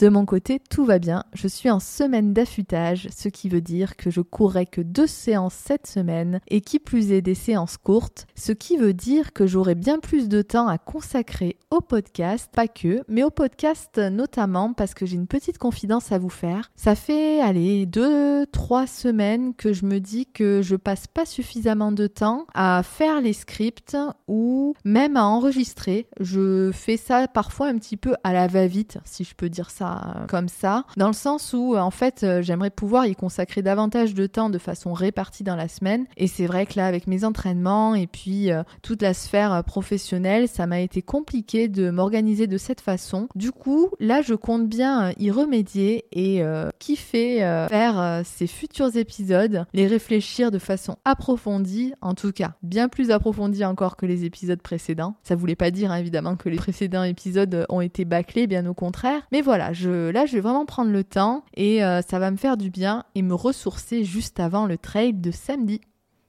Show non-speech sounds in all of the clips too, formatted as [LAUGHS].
De mon côté, tout va bien. Je suis en semaine d'affûtage, ce qui veut dire que je courrai que deux séances cette semaine et qui plus est des séances courtes, ce qui veut dire que j'aurai bien plus de temps à consacrer au podcast, pas que, mais au podcast notamment parce que j'ai une petite confidence à vous faire. Ça fait, allez, deux, trois semaines que je me dis que je passe pas suffisamment de temps à faire les scripts ou même à enregistrer. Je fais ça parfois un petit peu à la va-vite, si je peux dire ça euh, comme ça, dans le sens où euh, en fait euh, j'aimerais pouvoir y consacrer davantage de temps de façon répartie dans la semaine. Et c'est vrai que là avec mes entraînements et puis toute la sphère professionnelle, ça m'a été compliqué de m'organiser de cette façon. Du coup, là je compte bien y remédier et kiffer faire ces futurs épisodes, les réfléchir de façon approfondie, en tout cas bien plus approfondie encore que les épisodes précédents. Ça voulait pas dire hein, évidemment que les [LAUGHS] précédents épisodes ont été bâclés, bien au contraire. Mais voilà, là, je vais vraiment prendre le temps et euh, ça va me faire du bien et me ressourcer juste avant le trail de samedi.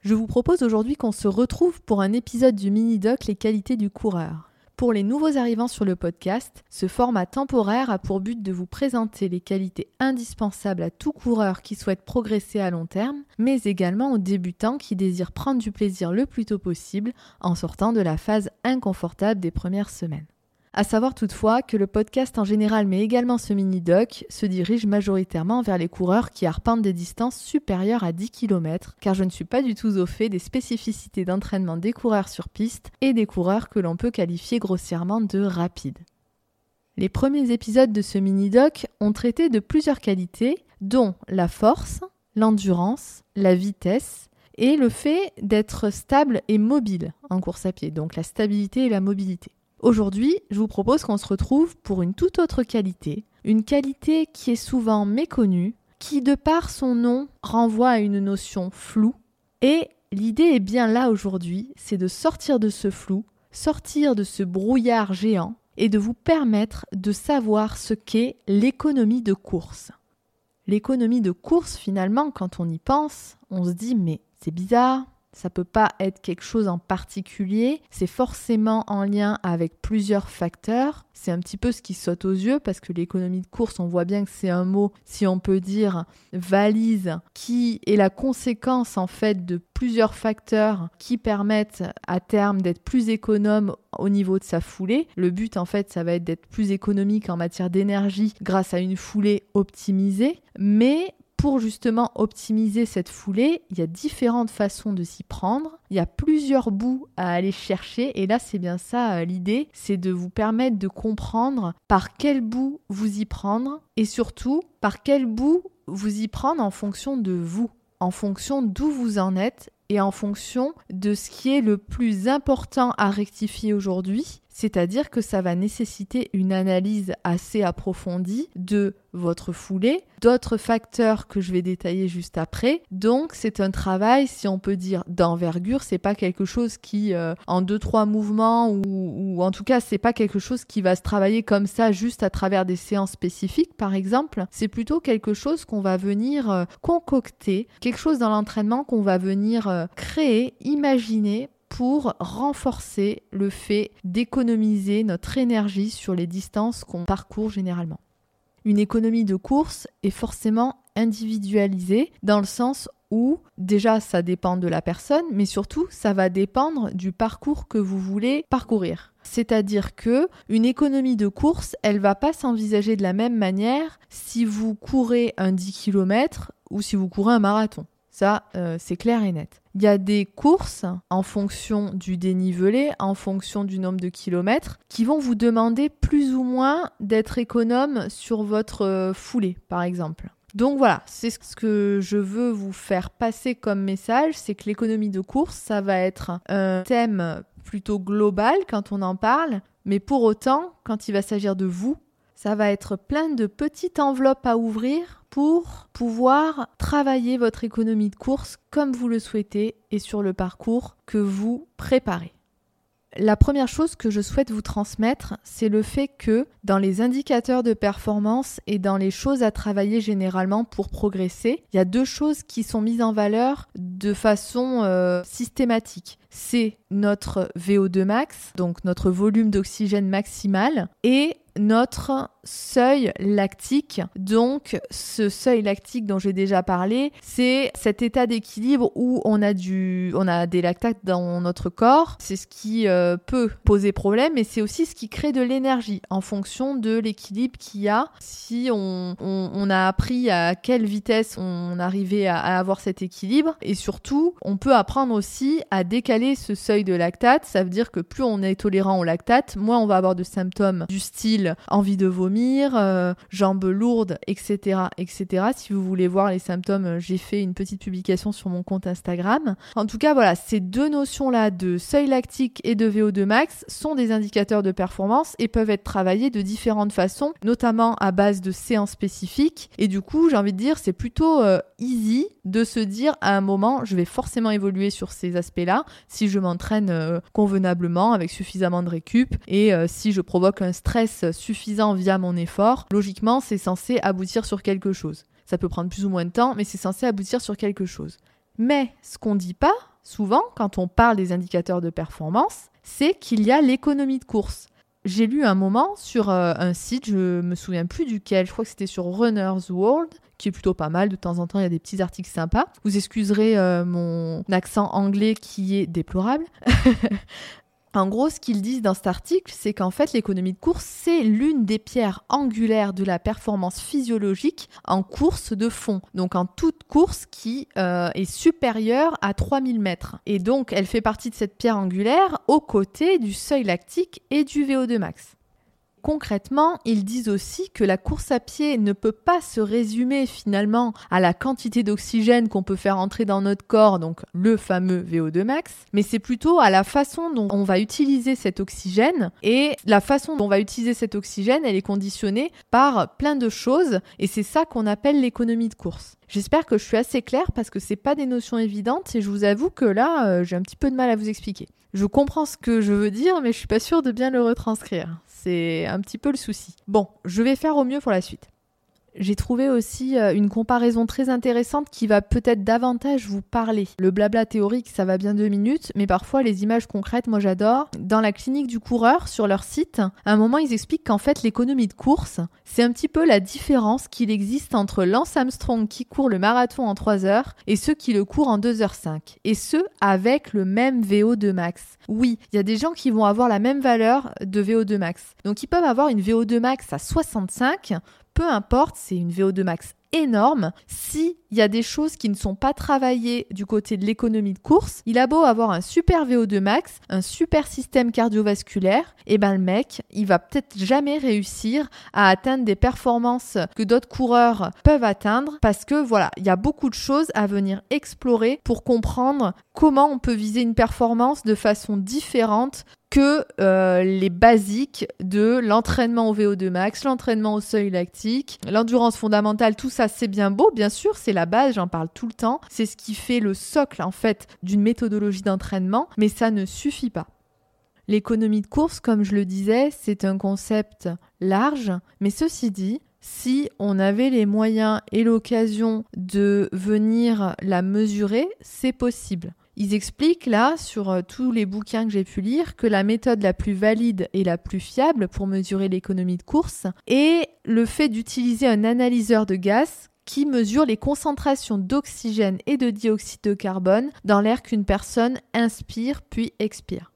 Je vous propose aujourd'hui qu'on se retrouve pour un épisode du mini-doc Les qualités du coureur. Pour les nouveaux arrivants sur le podcast, ce format temporaire a pour but de vous présenter les qualités indispensables à tout coureur qui souhaite progresser à long terme, mais également aux débutants qui désirent prendre du plaisir le plus tôt possible en sortant de la phase inconfortable des premières semaines. À savoir toutefois que le podcast en général, mais également ce mini-doc, se dirige majoritairement vers les coureurs qui arpentent des distances supérieures à 10 km, car je ne suis pas du tout au fait des spécificités d'entraînement des coureurs sur piste et des coureurs que l'on peut qualifier grossièrement de rapides. Les premiers épisodes de ce mini-doc ont traité de plusieurs qualités, dont la force, l'endurance, la vitesse, et le fait d'être stable et mobile en course à pied, donc la stabilité et la mobilité. Aujourd'hui, je vous propose qu'on se retrouve pour une toute autre qualité, une qualité qui est souvent méconnue, qui de par son nom renvoie à une notion floue. Et l'idée est bien là aujourd'hui, c'est de sortir de ce flou, sortir de ce brouillard géant et de vous permettre de savoir ce qu'est l'économie de course. L'économie de course, finalement, quand on y pense, on se dit mais c'est bizarre, ça peut pas être quelque chose en particulier, c'est forcément en lien avec plusieurs facteurs. C'est un petit peu ce qui saute aux yeux parce que l'économie de course, on voit bien que c'est un mot, si on peut dire, valise, qui est la conséquence en fait de plusieurs facteurs qui permettent à terme d'être plus économe au niveau de sa foulée. Le but en fait, ça va être d'être plus économique en matière d'énergie grâce à une foulée optimisée, mais pour justement optimiser cette foulée, il y a différentes façons de s'y prendre. Il y a plusieurs bouts à aller chercher et là c'est bien ça euh, l'idée, c'est de vous permettre de comprendre par quel bout vous y prendre et surtout par quel bout vous y prendre en fonction de vous, en fonction d'où vous en êtes et en fonction de ce qui est le plus important à rectifier aujourd'hui, c'est-à-dire que ça va nécessiter une analyse assez approfondie de votre foulée, d'autres facteurs que je vais détailler juste après. Donc c'est un travail, si on peut dire, d'envergure. C'est pas quelque chose qui, euh, en deux trois mouvements ou, ou en tout cas, c'est pas quelque chose qui va se travailler comme ça juste à travers des séances spécifiques, par exemple. C'est plutôt quelque chose qu'on va venir euh, concocter, quelque chose dans l'entraînement qu'on va venir euh, créer, imaginer pour renforcer le fait d'économiser notre énergie sur les distances qu'on parcourt généralement. Une économie de course est forcément individualisée dans le sens où déjà ça dépend de la personne, mais surtout ça va dépendre du parcours que vous voulez parcourir. C'est-à-dire que une économie de course, elle va pas s'envisager de la même manière si vous courez un 10 km ou si vous courez un marathon. Ça, euh, c'est clair et net. Il y a des courses en fonction du dénivelé, en fonction du nombre de kilomètres, qui vont vous demander plus ou moins d'être économe sur votre euh, foulée, par exemple. Donc voilà, c'est ce que je veux vous faire passer comme message, c'est que l'économie de course, ça va être un thème plutôt global quand on en parle, mais pour autant, quand il va s'agir de vous, ça va être plein de petites enveloppes à ouvrir pour pouvoir travailler votre économie de course comme vous le souhaitez et sur le parcours que vous préparez. La première chose que je souhaite vous transmettre, c'est le fait que dans les indicateurs de performance et dans les choses à travailler généralement pour progresser, il y a deux choses qui sont mises en valeur de façon euh, systématique. C'est notre VO2 max, donc notre volume d'oxygène maximal, et notre seuil lactique. Donc ce seuil lactique dont j'ai déjà parlé, c'est cet état d'équilibre où on a du on a des lactates dans notre corps, c'est ce qui euh, peut poser problème mais c'est aussi ce qui crée de l'énergie en fonction de l'équilibre qu'il y a. Si on, on, a appris à quelle vitesse on arrivait à, à avoir cet équilibre et surtout, on peut apprendre aussi à décaler ce seuil de lactate, ça veut dire que plus on est tolérant au lactate, moins on va avoir de symptômes du style envie de vomir, euh, jambes lourdes, etc., etc. Si vous voulez voir les symptômes, euh, j'ai fait une petite publication sur mon compte Instagram. En tout cas, voilà, ces deux notions-là de seuil lactique et de VO2 max sont des indicateurs de performance et peuvent être travaillés de différentes façons, notamment à base de séances spécifiques. Et du coup, j'ai envie de dire, c'est plutôt euh, easy de se dire à un moment, je vais forcément évoluer sur ces aspects-là si je m'entraîne convenablement avec suffisamment de récup et si je provoque un stress suffisant via mon effort, logiquement, c'est censé aboutir sur quelque chose. Ça peut prendre plus ou moins de temps, mais c'est censé aboutir sur quelque chose. Mais ce qu'on dit pas souvent quand on parle des indicateurs de performance, c'est qu'il y a l'économie de course j'ai lu un moment sur euh, un site, je me souviens plus duquel, je crois que c'était sur Runner's World, qui est plutôt pas mal. De temps en temps, il y a des petits articles sympas. Vous excuserez euh, mon accent anglais qui est déplorable. [LAUGHS] En gros, ce qu'ils disent dans cet article, c'est qu'en fait, l'économie de course, c'est l'une des pierres angulaires de la performance physiologique en course de fond. Donc en toute course qui euh, est supérieure à 3000 mètres. Et donc, elle fait partie de cette pierre angulaire aux côtés du seuil lactique et du VO2 max. Concrètement, ils disent aussi que la course à pied ne peut pas se résumer finalement à la quantité d'oxygène qu'on peut faire entrer dans notre corps, donc le fameux VO2 max, mais c'est plutôt à la façon dont on va utiliser cet oxygène et la façon dont on va utiliser cet oxygène, elle est conditionnée par plein de choses et c'est ça qu'on appelle l'économie de course. J'espère que je suis assez claire parce que c'est pas des notions évidentes et je vous avoue que là, euh, j'ai un petit peu de mal à vous expliquer. Je comprends ce que je veux dire, mais je suis pas sûre de bien le retranscrire. C'est un petit peu le souci. Bon, je vais faire au mieux pour la suite. J'ai trouvé aussi euh, une comparaison très intéressante qui va peut-être davantage vous parler. Le blabla théorique, ça va bien deux minutes, mais parfois les images concrètes, moi j'adore. Dans la clinique du coureur, sur leur site, à un moment ils expliquent qu'en fait l'économie de course, c'est un petit peu la différence qu'il existe entre Lance Armstrong qui court le marathon en 3 heures et ceux qui le courent en 2h05. Et ce, avec le même VO2 max. Oui, il y a des gens qui vont avoir la même valeur de VO2 max. Donc ils peuvent avoir une VO2 max à 65 peu importe, c'est une VO2 max énorme. S'il y a des choses qui ne sont pas travaillées du côté de l'économie de course, il a beau avoir un super VO2 max, un super système cardiovasculaire, et eh ben le mec, il va peut-être jamais réussir à atteindre des performances que d'autres coureurs peuvent atteindre parce que voilà, il y a beaucoup de choses à venir explorer pour comprendre comment on peut viser une performance de façon différente que euh, les basiques de l'entraînement au VO2 max, l'entraînement au seuil lactique, l'endurance fondamentale, tout ça c'est bien beau, bien sûr, c'est la base, j'en parle tout le temps, c'est ce qui fait le socle en fait d'une méthodologie d'entraînement, mais ça ne suffit pas. L'économie de course, comme je le disais, c'est un concept large, mais ceci dit, si on avait les moyens et l'occasion de venir la mesurer, c'est possible. Ils expliquent là, sur euh, tous les bouquins que j'ai pu lire, que la méthode la plus valide et la plus fiable pour mesurer l'économie de course est le fait d'utiliser un analyseur de gaz qui mesure les concentrations d'oxygène et de dioxyde de carbone dans l'air qu'une personne inspire puis expire.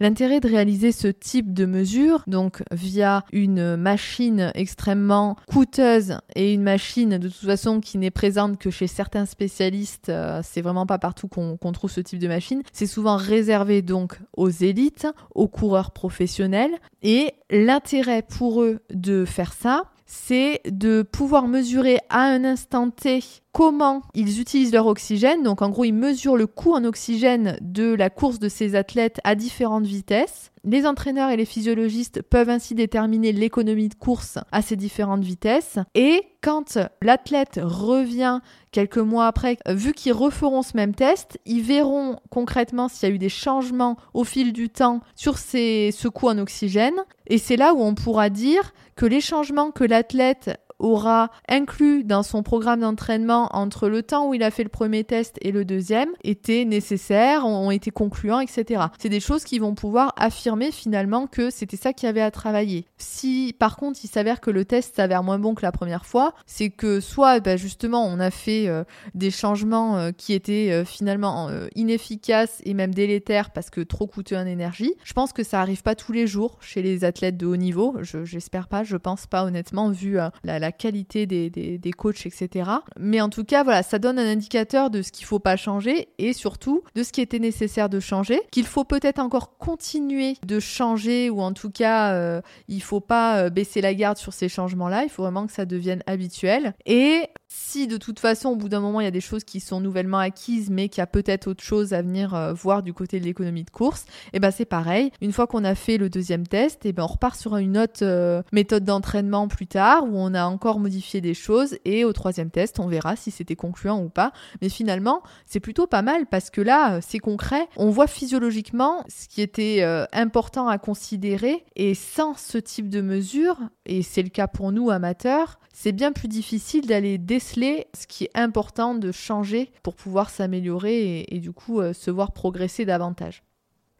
L'intérêt de réaliser ce type de mesure, donc via une machine extrêmement coûteuse et une machine de toute façon qui n'est présente que chez certains spécialistes, euh, c'est vraiment pas partout qu'on trouve ce type de machine, c'est souvent réservé donc aux élites, aux coureurs professionnels. Et l'intérêt pour eux de faire ça, c'est de pouvoir mesurer à un instant T comment ils utilisent leur oxygène. Donc en gros, ils mesurent le coût en oxygène de la course de ces athlètes à différentes vitesses. Les entraîneurs et les physiologistes peuvent ainsi déterminer l'économie de course à ces différentes vitesses. Et quand l'athlète revient quelques mois après, vu qu'ils referont ce même test, ils verront concrètement s'il y a eu des changements au fil du temps sur ces, ce coût en oxygène. Et c'est là où on pourra dire que les changements que l'athlète aura inclus dans son programme d'entraînement entre le temps où il a fait le premier test et le deuxième étaient nécessaires, ont été concluants, etc. C'est des choses qui vont pouvoir affirmer finalement que c'était ça qu'il y avait à travailler. Si par contre il s'avère que le test s'avère moins bon que la première fois, c'est que soit bah, justement on a fait euh, des changements euh, qui étaient euh, finalement inefficaces et même délétères parce que trop coûteux en énergie. Je pense que ça arrive pas tous les jours chez les athlètes de haut niveau. Je j'espère pas, je pense pas honnêtement vu la, la qualité des, des, coachs, etc. Mais en tout cas, voilà, ça donne un indicateur de ce qu'il faut pas changer et surtout de ce qui était nécessaire de changer, qu'il faut peut-être encore continuer de changer ou en tout cas, euh, il faut pas euh, baisser la garde sur ces changements-là. Il faut vraiment que ça devienne habituel. Et si de toute façon, au bout d'un moment, il y a des choses qui sont nouvellement acquises, mais qu'il y a peut-être autre chose à venir euh, voir du côté de l'économie de course, et eh ben c'est pareil. Une fois qu'on a fait le deuxième test, et eh ben on repart sur une autre euh, méthode d'entraînement plus tard, où on a encore modifié des choses, et au troisième test, on verra si c'était concluant ou pas. Mais finalement, c'est plutôt pas mal parce que là, euh, c'est concret. On voit physiologiquement ce qui était important à considérer, et sans ce type de mesure, et c'est le cas pour nous amateurs, c'est bien plus difficile d'aller déceler ce qui est important de changer pour pouvoir s'améliorer et, du coup euh, se voir progresser davantage.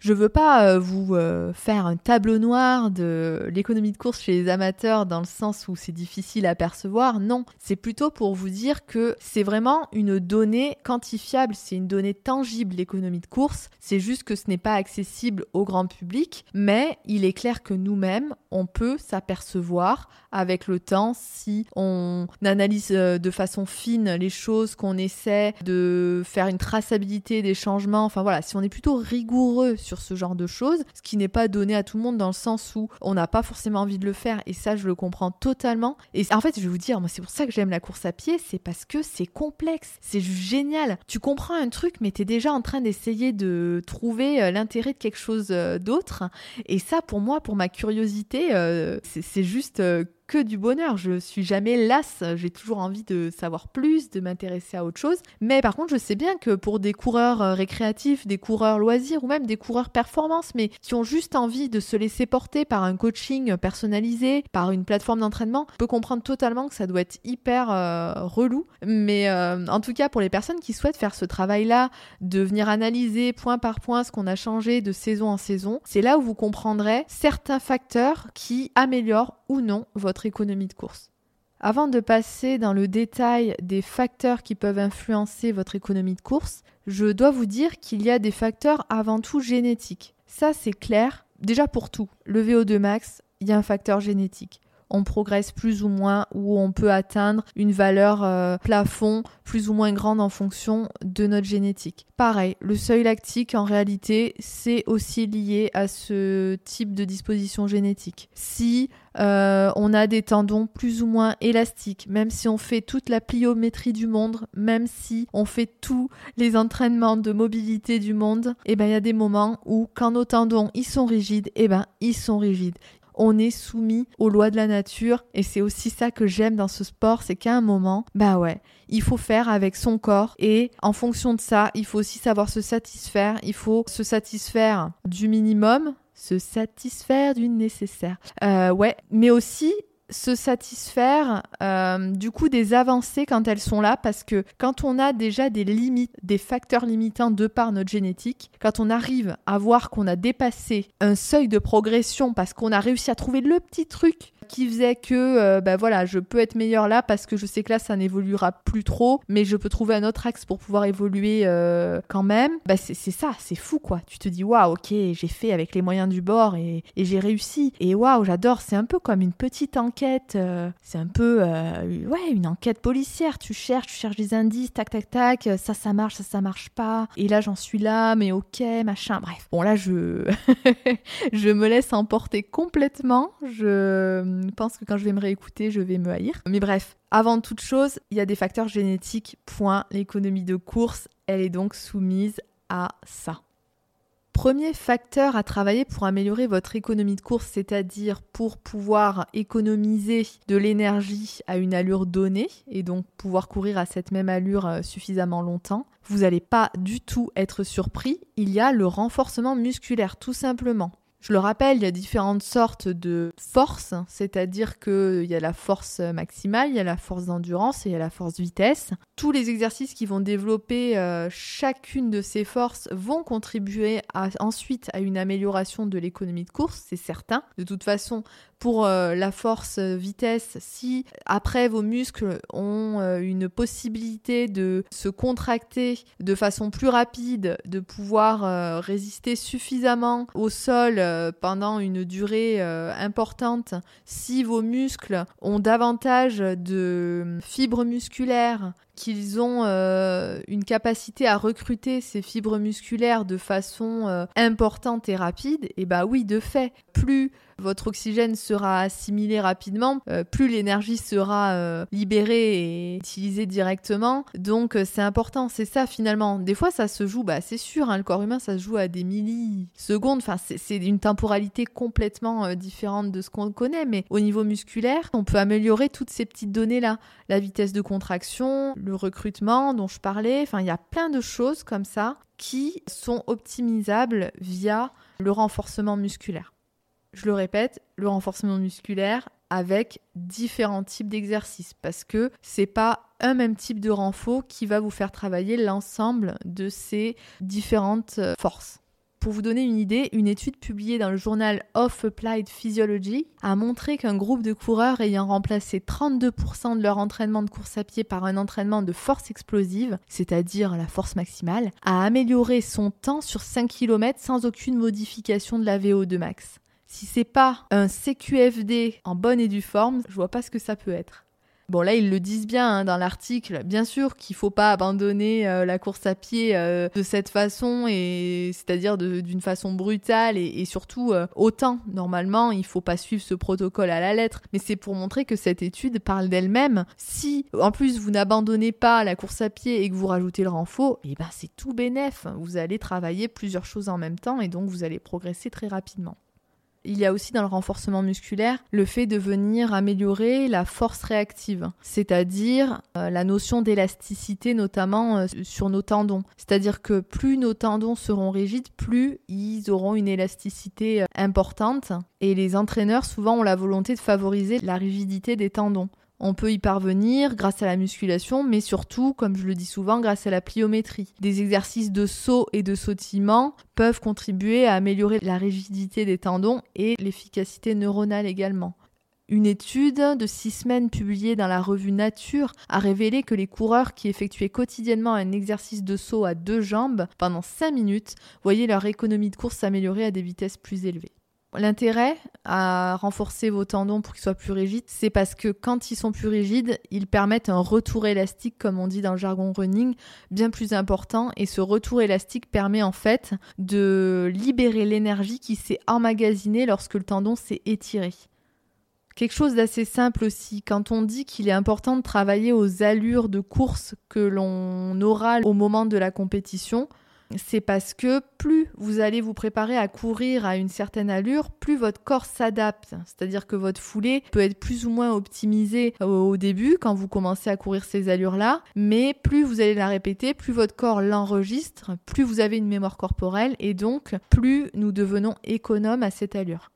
Je veux pas euh, vous euh, faire un tableau noir de l'économie de course chez les amateurs dans le sens où c'est difficile à percevoir. Non, c'est plutôt pour vous dire que c'est vraiment une donnée quantifiable, c'est une donnée tangible l'économie de course. C'est juste que ce n'est pas accessible au grand public, mais il est clair que nous-mêmes, on peut s'apercevoir avec le temps si on analyse euh, de façon fine les choses, qu'on essaie de faire une traçabilité des changements. Enfin voilà, si on est plutôt rigoureux sur ce genre de choses, ce qui n'est pas donné à tout le monde dans le sens où on n'a pas forcément envie de le faire et ça je le comprends totalement. Et en fait je vais vous dire, moi c'est pour ça que j'aime la course à pied, c'est parce que c'est complexe, c'est génial. Tu comprends un truc mais tu es déjà en train d'essayer de trouver euh, l'intérêt de quelque chose euh, d'autre. Et ça pour moi, pour ma curiosité, euh, c'est juste que du bonheur. Je suis jamais lasse. J'ai toujours envie de savoir plus, de m'intéresser à autre chose. Mais par contre, je sais bien que pour des coureurs euh, récréatifs, des coureurs loisirs ou même des coureurs performance, mais qui ont juste envie de se laisser porter par un coaching personnalisé, par une plateforme d'entraînement, je peux comprendre totalement que ça doit être hyper euh, relou. Mais euh, en tout cas, pour les personnes qui souhaitent faire ce travail-là, de venir analyser point par point ce qu'on a changé de saison en saison, c'est là où vous comprendrez certains facteurs qui améliorent ou non votre économie de course. Avant de passer dans le détail des facteurs qui peuvent influencer votre économie de course, je dois vous dire qu'il y a des facteurs avant tout génétiques. Ça c'est clair, déjà pour tout. Le VO2 max, il y a un facteur génétique on progresse plus ou moins ou on peut atteindre une valeur euh, plafond plus ou moins grande en fonction de notre génétique. Pareil, le seuil lactique en réalité c'est aussi lié à ce type de disposition génétique. Si euh, on a des tendons plus ou moins élastiques, même si on fait toute la pliométrie du monde, même si on fait tous les entraînements de mobilité du monde, et eh ben il y a des moments où quand nos tendons ils sont rigides, et eh ben ils sont rigides on est soumis aux lois de la nature. Et c'est aussi ça que j'aime dans ce sport, c'est qu'à un moment, bah ouais, il faut faire avec son corps. Et en fonction de ça, il faut aussi savoir se satisfaire, il faut se satisfaire du minimum, se satisfaire du nécessaire. Euh, ouais, mais aussi se satisfaire euh, du coup des avancées quand elles sont là parce que quand on a déjà des limites, des facteurs limitants de par notre génétique, quand on arrive à voir qu'on a dépassé un seuil de progression parce qu'on a réussi à trouver le petit truc qui faisait que ben voilà, je peux être meilleur là parce que je sais que là ça n'évoluera plus trop, mais je peux trouver un autre axe pour pouvoir évoluer euh, quand même. Bah c'est ça, c'est fou quoi. Tu te dis waouh, ok, j'ai fait avec les moyens du bord et, et j'ai réussi. Et waouh, j'adore. C'est un peu comme une petite enquête. Euh, c'est un peu ouais une enquête policière. Tu cherches, tu cherches des indices, tac tac tac. Ça ça marche, ça ça marche pas. Et là j'en suis là, mais ok machin. Bref. Bon là je [LAUGHS] je me laisse emporter complètement. Je pense que quand je vais me réécouter, je vais me haïr. Mais bref, avant toute chose, il y a des facteurs génétiques. Point. L'économie de course, elle est donc soumise à ça. Premier facteur à travailler pour améliorer votre économie de course, c'est-à-dire pour pouvoir économiser de l'énergie à une allure donnée et donc pouvoir courir à cette même allure euh, suffisamment longtemps, vous n'allez pas du tout être surpris, il y a le renforcement musculaire tout simplement. Je le rappelle, il y a différentes sortes de forces, c'est-à-dire qu'il y a la force maximale, il y a la force d'endurance et il y a la force vitesse. Tous les exercices qui vont développer euh, chacune de ces forces vont contribuer ensuite à une amélioration de l'économie de course, c'est certain. De toute façon, pour euh, la force euh, vitesse, si après vos muscles ont euh, une possibilité de se contracter de façon plus rapide, de pouvoir résister suffisamment au sol pendant une durée importante, si vos muscles ont davantage de fibres musculaires qu'ils ont une capacité à recruter ces fibres musculaires de façon importante et rapide, et bah oui, de fait, plus votre oxygène sera assimilé rapidement, euh, plus l'énergie sera euh, libérée et utilisée directement. Donc euh, c'est important, c'est ça finalement. Des fois ça se joue, bah c'est sûr, hein, le corps humain ça se joue à des millisecondes, enfin c'est une temporalité complètement différente de ce qu'on connaît, mais au niveau musculaire, on peut améliorer toutes ces petites données-là. La vitesse de contraction, le recrutement dont je parlais, enfin il y a plein de choses comme ça qui sont optimisables via le renforcement musculaire je le répète, le renforcement musculaire avec différents types d'exercices parce que c'est pas un même type de renfort qui va vous faire travailler l'ensemble de ces différentes euh, forces. Pour vous donner une idée, une étude publiée dans le journal Of Applied Physiology a montré qu'un groupe de coureurs ayant remplacé 32% de leur entraînement de course à pied par un entraînement de force explosive, c'est-à-dire la force maximale, a amélioré son temps sur 5 km sans aucune modification de la VO2 max. Si c'est pas un CQFD en bonne et due forme, je vois pas ce que ça peut être. Bon là ils le disent bien hein, dans l'article, bien sûr qu'il faut pas abandonner euh, la course à pied euh, de cette façon et c'est-à-dire d'une façon brutale et, surtout euh, autant normalement il faut pas suivre ce protocole à la lettre, mais c'est pour montrer que cette étude parle d'elle-même. Si en plus vous n'abandonnez pas la course à pied et que vous rajoutez le renfort, et eh ben c'est tout bénef. Vous allez travailler plusieurs choses en même temps et donc vous allez progresser très rapidement. Il y a aussi dans le renforcement musculaire le fait de venir améliorer la force réactive, c'est-à-dire euh, la notion d'élasticité notamment euh, sur nos tendons. C'est-à-dire que plus nos tendons seront rigides, plus ils auront une élasticité euh, importante et les entraîneurs souvent ont la volonté de favoriser la rigidité des tendons. On peut y parvenir grâce à la musculation, mais surtout, comme je le dis souvent, grâce à la pliométrie. Des exercices de saut et de sautillement peuvent contribuer à améliorer la rigidité des tendons et l'efficacité neuronale également. Une étude de six semaines publiée dans la revue Nature a révélé que les coureurs qui effectuaient quotidiennement un exercice de saut à deux jambes pendant 5 minutes voyaient leur économie de course s'améliorer à des vitesses plus élevées. L'intérêt à renforcer vos tendons pour qu'ils soient plus rigides, c'est parce que quand ils sont plus rigides, ils permettent un retour élastique, comme on dit dans le jargon running, bien plus important. Et ce retour élastique permet en fait de libérer l'énergie qui s'est emmagasinée lorsque le tendon s'est étiré. Quelque chose d'assez simple aussi, quand on dit qu'il est important de travailler aux allures de course que l'on aura au moment de la compétition, c'est parce que plus vous allez vous préparer à courir à une certaine allure, plus votre corps s'adapte. C'est-à-dire que votre foulée peut être plus ou moins optimisée au début quand vous commencez à courir ces allures-là, mais plus vous allez la répéter, plus votre corps l'enregistre, plus vous avez une mémoire corporelle et donc plus nous devenons économes à cette allure.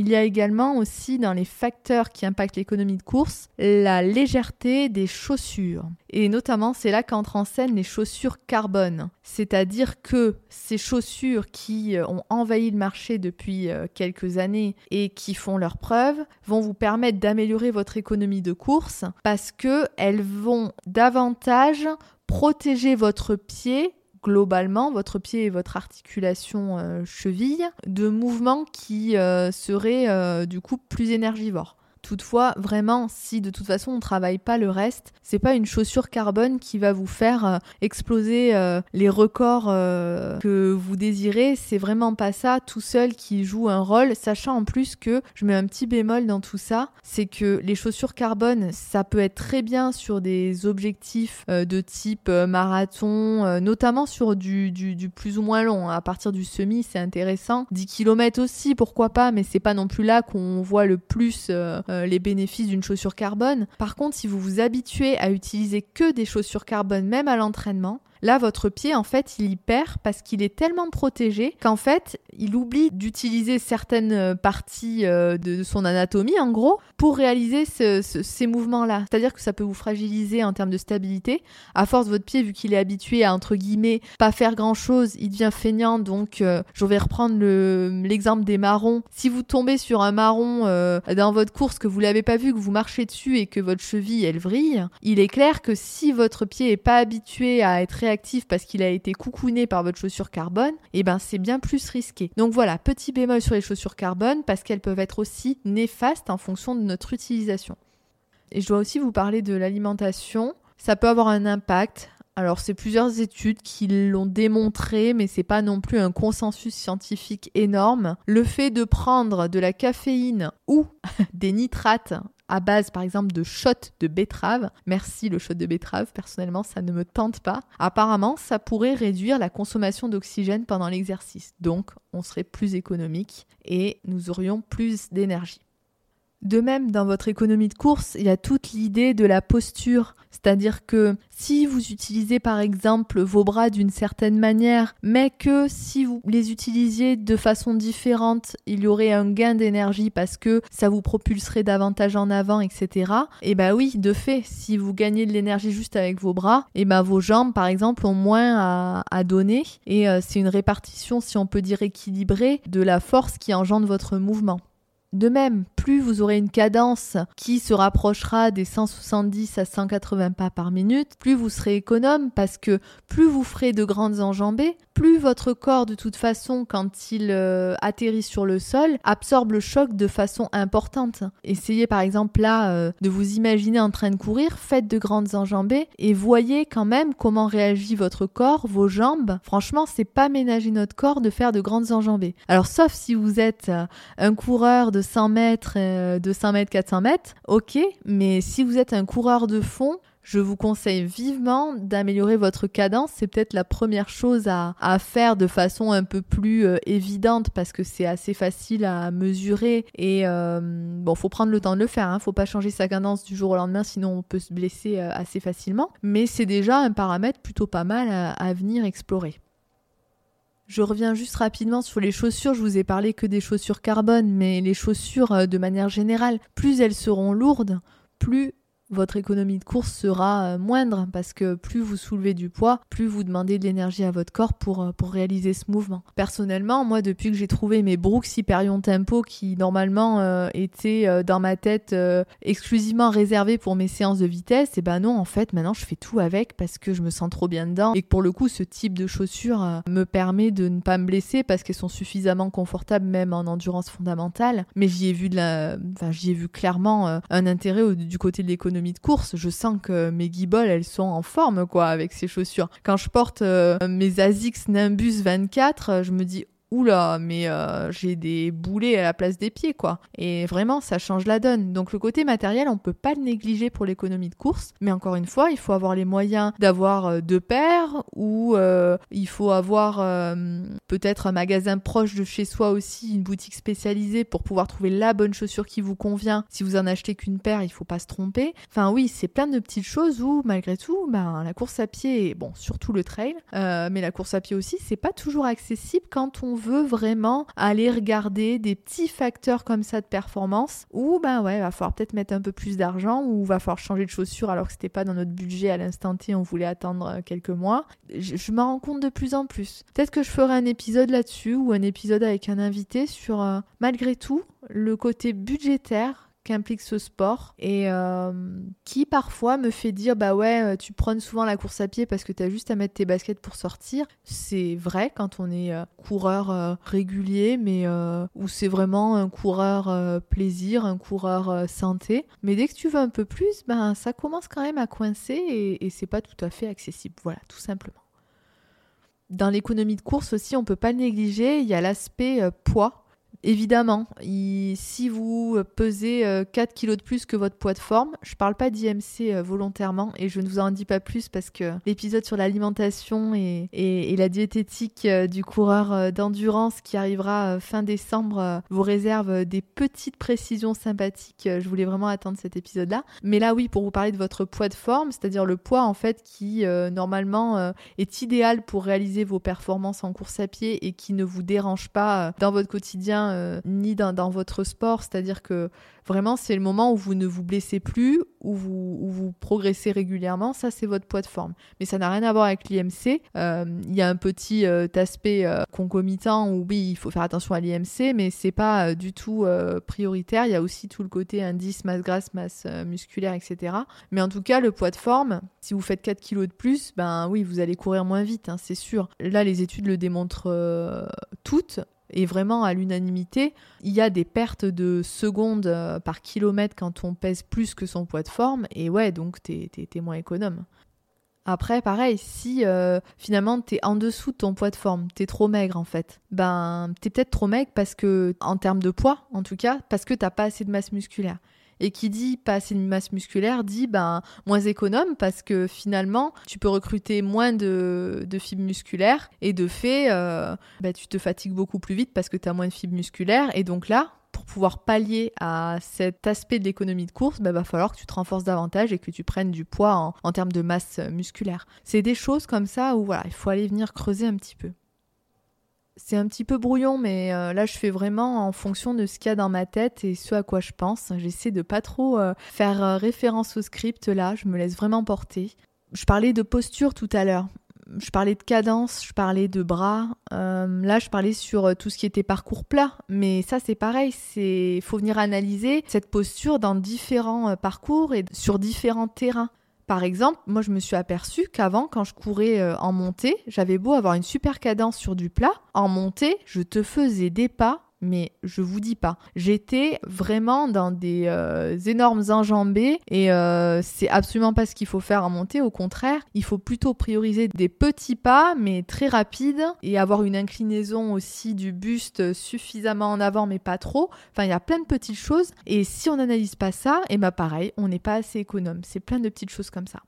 Il y a également aussi dans les facteurs qui impactent l'économie de course la légèreté des chaussures. Et notamment, c'est là qu'entrent en scène les chaussures carbone. C'est-à-dire que ces chaussures qui euh, ont envahi le marché depuis euh, quelques années et qui font leur preuve vont vous permettre d'améliorer votre économie de course parce qu'elles vont davantage protéger votre pied globalement votre pied et votre articulation euh, cheville de mouvements qui euh, seraient euh, du coup plus énergivores. Toutefois, vraiment, si de toute façon on travaille pas le reste, c'est pas une chaussure carbone qui va vous faire euh, exploser euh, les records euh, que vous désirez. C'est vraiment pas ça tout seul qui joue un rôle, sachant en plus que je mets un petit bémol dans tout ça, c'est que les chaussures carbone, ça peut être très bien sur des objectifs de type marathon, notamment sur du, plus ou moins long. À partir du semi, c'est intéressant. 10 km aussi, pourquoi pas, mais c'est pas non plus là qu'on voit le plus euh, les bénéfices d'une chaussure carbone. Par contre, si vous vous habituez à utiliser que des chaussures carbone même à l'entraînement, Là, votre pied, en fait, il y perd parce qu'il est tellement protégé qu'en fait, il oublie d'utiliser certaines euh, parties euh, de son anatomie, en gros, pour réaliser ces mouvements-là. C'est-à-dire que ça peut vous fragiliser en termes de stabilité. À force, votre pied, vu qu'il est habitué à, entre guillemets, pas faire grand-chose, il devient feignant. Donc, euh, je vais reprendre l'exemple des marrons. Si vous tombez sur un marron dans votre course, que vous l'avez pas vu, que vous marchez dessus et que votre cheville, elle vrille, il est clair que si votre pied est pas habitué à être parce qu'il a été coucouné par votre chaussure carbone, et eh ben c'est bien plus risqué. Donc voilà, petit bémol sur les chaussures carbone parce qu'elles peuvent être aussi néfastes en fonction de notre utilisation. Et je dois aussi vous parler de l'alimentation. Ça peut avoir un impact. Alors c'est plusieurs études qui l'ont démontré, mais c'est pas non plus un consensus scientifique énorme. Le fait de prendre de la caféine ou [LAUGHS] des nitrates à base par exemple de shot de betterave. Merci le shot de betterave, personnellement ça ne me tente pas. Apparemment ça pourrait réduire la consommation d'oxygène pendant l'exercice. Donc on serait plus économique et nous aurions plus d'énergie. De même, dans votre économie de course, il y a toute l'idée de la posture. C'est-à-dire que si vous utilisez par exemple vos bras d'une certaine manière, mais que si vous les utilisiez de façon différente, il y aurait un gain d'énergie parce que ça vous propulserait davantage en avant, etc. Et bah oui, de fait, si vous gagnez de l'énergie juste avec vos bras, et eh bah vos jambes par exemple ont moins à, donner et euh, c'est une répartition, si on peut dire équilibrée, de la force qui engendre votre mouvement. De même, plus vous aurez une cadence qui se rapprochera des 170 à 180 pas par minute, plus vous serez économe parce que plus vous ferez de grandes enjambées, plus votre corps de toute façon quand il euh, atterrit sur le sol absorbe le choc de façon importante. Essayez par exemple là euh, de vous imaginer en train de courir, faites de grandes enjambées et voyez quand même comment réagit votre corps, vos jambes. Franchement, c'est pas ménager notre corps de faire de grandes enjambées. Alors sauf si vous êtes euh, un coureur de 100 mètres, de 5 mètres, 400 mètres, ok, mais si vous êtes un coureur de fond, je vous conseille vivement d'améliorer votre cadence. C'est peut-être la première chose à, faire de façon un peu plus euh, évidente parce que c'est assez facile à mesurer et euh, bon, faut prendre le temps de le faire. Hein. Faut pas changer sa cadence du jour au lendemain, sinon on peut se blesser euh, assez facilement. Mais c'est déjà un paramètre plutôt pas mal à venir explorer. Je reviens juste rapidement sur les chaussures. Je vous ai parlé que des chaussures carbone, mais les chaussures de manière générale, plus elles seront lourdes, plus votre économie de course sera euh, moindre parce que plus vous soulevez du poids, plus vous demandez de l'énergie à votre corps pour, euh, pour réaliser ce mouvement. Personnellement, moi, depuis que j'ai trouvé mes Brooks Hyperion Tempo qui normalement euh, étaient dans ma tête exclusivement réservés pour mes séances de vitesse, et ben non, en fait, maintenant je fais tout avec parce que je me sens trop bien dedans et que pour le coup, ce type de chaussures me permet de ne pas me blesser parce qu'elles sont suffisamment confortables même en endurance fondamentale. Mais j'y ai vu de la, enfin, j'y ai vu clairement un intérêt du côté de l'économie de course, je sens que mes guiboles, elles sont en forme, quoi, avec ces chaussures. Quand je porte euh, mes Asics Nimbus 24, je me dis, oula, mais euh, j'ai des boulets à la place des pieds, quoi. Et vraiment, ça change la donne. Donc le côté matériel, on peut pas le négliger pour l'économie de course, mais encore une fois, il faut avoir les moyens d'avoir euh, deux paires ou euh, il faut avoir peut-être un magasin proche de chez soi aussi, une boutique spécialisée pour pouvoir trouver la bonne chaussure qui vous convient. Si vous en achetez qu'une paire, il faut pas se tromper. Enfin oui, c'est plein de petites choses où malgré tout, ben la course à pied, bon, surtout le trail, mais la course à pied aussi, c'est pas toujours accessible quand on veut vraiment aller regarder des petits facteurs comme ça de performance, ou ben ouais, va falloir peut-être mettre un peu plus d'argent, ou va falloir changer de chaussures alors que c'était pas dans notre budget à l'instant T, on voulait attendre euh, quelques mois. Je, m'en rends compte de plus en plus. Peut-être que je ferai un épisode là-dessus, ou un épisode avec un invité sur, euh, malgré tout, le côté budgétaire qu'implique ce sport et euh, qui parfois me fait dire bah ouais euh, tu prônes souvent la course à pied parce que tu as juste à mettre tes baskets pour sortir. C'est vrai quand on est euh, coureur euh, régulier mais où c'est vraiment un coureur plaisir un coureur santé. Mais dès que tu veux un peu plus ben ça commence quand même à coincer et, et c'est pas tout à fait accessible. Voilà tout simplement. Dans l'économie de course aussi on peut pas le négliger il y a l'aspect poids Évidemment, si vous pesez 4 euh, kg de plus que votre poids de forme, je parle pas d'IMC euh, volontairement et je ne vous en dis pas plus parce que l'épisode sur l'alimentation et, la diététique euh, du coureur d'endurance qui arrivera fin décembre vous réserve des petites précisions sympathiques. Je voulais vraiment attendre cet épisode-là. Mais là, oui, pour vous parler de votre poids de forme, c'est-à-dire le poids en fait qui normalement est idéal pour réaliser vos performances en course à pied et qui ne vous dérange pas dans votre quotidien euh, ni dans, votre sport. C'est-à-dire que vraiment, c'est le moment où vous ne vous blessez plus, où vous, vous progressez régulièrement. Ça, c'est votre poids de forme. Mais ça n'a rien à voir avec l'IMC. Euh, il y a un petit euh, aspect concomitant où oui, il faut faire attention à l'IMC, mais c'est pas du tout prioritaire. Il y a aussi tout le côté indice, masse grasse, masse musculaire, etc. Mais en tout cas, le poids de forme, si vous faites 4 kilos de plus, ben oui, vous allez courir moins vite, hein, c'est sûr. Là, les études le démontrent toutes et vraiment à l'unanimité, il y a des pertes de secondes euh, par kilomètre quand on pèse plus que son poids de forme, et ouais, donc t'es, es, moins économe. Après, pareil, si euh, finalement t'es en dessous de ton poids de forme, t'es trop maigre en fait, ben t'es peut-être trop maigre parce que, en termes de poids en tout cas, parce que t'as pas assez de masse musculaire. Et qui dit pas assez de masse musculaire dit ben, moins économe parce que finalement, tu peux recruter moins de, fibres musculaires et de fait, euh, ben, tu te fatigues beaucoup plus vite parce que tu as moins de fibres musculaires. Et donc là, pour pouvoir pallier à cet aspect de l'économie de course, il ben, va falloir que tu te renforces davantage et que tu prennes du poids en, en termes de masse musculaire. C'est des choses comme ça où voilà, il faut aller venir creuser un petit peu c'est un petit peu brouillon, mais euh, là je fais vraiment en fonction de ce qu'il y a dans ma tête et ce à quoi je pense. J'essaie de pas trop euh, faire euh, référence au script là, je me laisse vraiment porter. Je parlais de posture tout à l'heure. Je parlais de cadence, je parlais de bras. là, je parlais sur tout ce qui était parcours plat, mais ça c'est pareil. C'est faut venir analyser cette posture dans différents parcours et sur différents terrains. Par exemple, moi je me suis aperçue qu'avant, quand je courais euh, en montée, j'avais beau avoir une super cadence sur du plat, en montée, je te faisais des pas mais je vous dis pas. J'étais vraiment dans des euh, énormes enjambées et euh, c'est absolument pas ce qu'il faut faire en montée. Au contraire, il faut plutôt prioriser des petits pas mais très rapides et avoir une inclinaison aussi du buste suffisamment en avant mais pas trop. Enfin, il y a plein de petites choses et si on n'analyse pas ça, et eh ben pareil, on n'est pas assez économe. C'est plein de petites choses comme ça.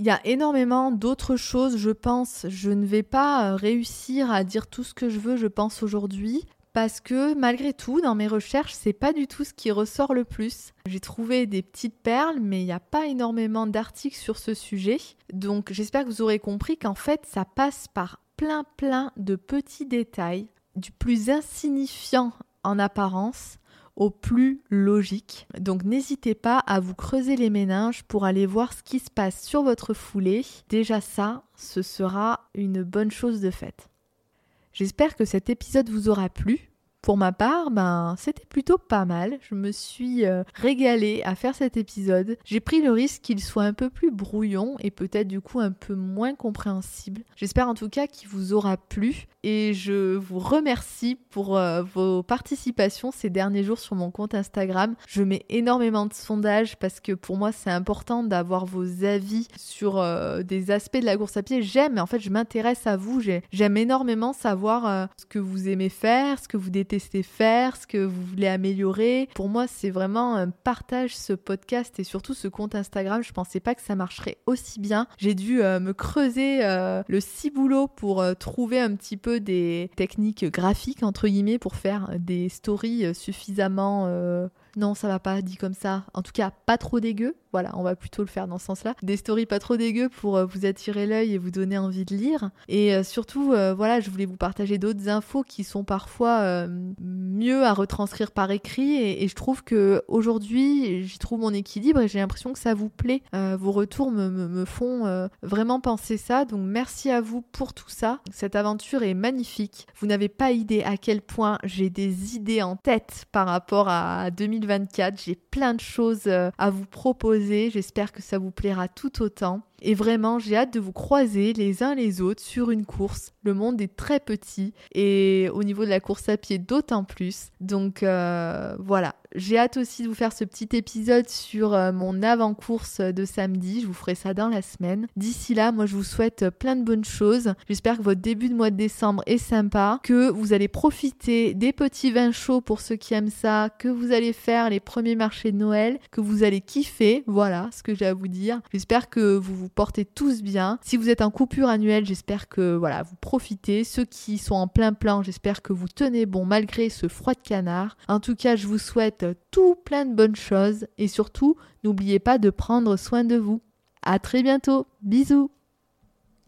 Il y a énormément d'autres choses, je pense. Je ne vais pas réussir à dire tout ce que je veux, je pense, aujourd'hui parce que malgré tout, dans mes recherches, c'est pas du tout ce qui ressort le plus. J'ai trouvé des petites perles, mais il n'y a pas énormément d'articles sur ce sujet. Donc j'espère que vous aurez compris qu'en fait, ça passe par plein plein de petits détails, du plus insignifiant en apparence au plus logique. Donc n'hésitez pas à vous creuser les méninges pour aller voir ce qui se passe sur votre foulée. Déjà ça, ce sera une bonne chose de faite. J'espère que cet épisode vous aura plu. Pour ma part, ben, c'était plutôt pas mal. Je me suis euh, régalée à faire cet épisode. J'ai pris le risque qu'il soit un peu plus brouillon et peut-être du coup un peu moins compréhensible. J'espère en tout cas qu'il vous aura plu et je vous remercie pour euh, vos participations ces derniers jours sur mon compte Instagram. Je mets énormément de sondages parce que pour moi c'est important d'avoir vos avis sur euh, des aspects de la course à pied. J'aime, en fait je m'intéresse à vous. J'aime énormément savoir ce que vous aimez faire, ce que vous détestez tester faire, ce que vous voulez améliorer. Pour moi, c'est vraiment un partage ce podcast et surtout ce compte Instagram. Je pensais pas que ça marcherait aussi bien. J'ai dû euh, me creuser euh, le ciboulot pour euh, trouver un petit peu des techniques graphiques entre guillemets pour faire des stories suffisamment non, ça va pas dit comme ça. En tout cas, pas trop dégueu. Voilà, on va plutôt le faire dans ce sens-là. Des stories pas trop dégueu pour euh, vous attirer l'œil et vous donner envie de lire. Et euh, surtout, euh, voilà, je voulais vous partager d'autres infos qui sont parfois mieux à retranscrire par écrit. Et, je trouve que aujourd'hui, j'y trouve mon équilibre et j'ai l'impression que ça vous plaît. vos retours me, me font vraiment penser ça. Donc merci à vous pour tout ça. Cette aventure est magnifique. Vous n'avez pas idée à quel point j'ai des idées en tête par rapport à 2024. J'ai plein de choses à vous proposer J'espère que ça vous plaira tout autant. Et vraiment, j'ai hâte de vous croiser les uns les autres sur une course. Le monde est très petit et au niveau de la course à pied d'autant plus. Donc euh, voilà, j'ai hâte aussi de vous faire ce petit épisode sur euh, mon avant-course de samedi. Je vous ferai ça dans la semaine. D'ici là, moi je vous souhaite plein de bonnes choses. J'espère que votre début de mois de décembre est sympa, que vous allez profiter des petits vins chauds pour ceux qui aiment ça, que vous allez faire les premiers marchés de Noël, que vous allez kiffer. Voilà ce que j'ai à vous dire. J'espère que vous vous portez tous bien. Si vous êtes en coupure annuelle, j'espère que voilà, vous profitez. Ceux qui sont en plein plein, j'espère que vous tenez bon malgré ce froid de canard. En tout cas, je vous souhaite tout plein de bonnes choses et surtout, n'oubliez pas de prendre soin de vous. À très bientôt. Bisous.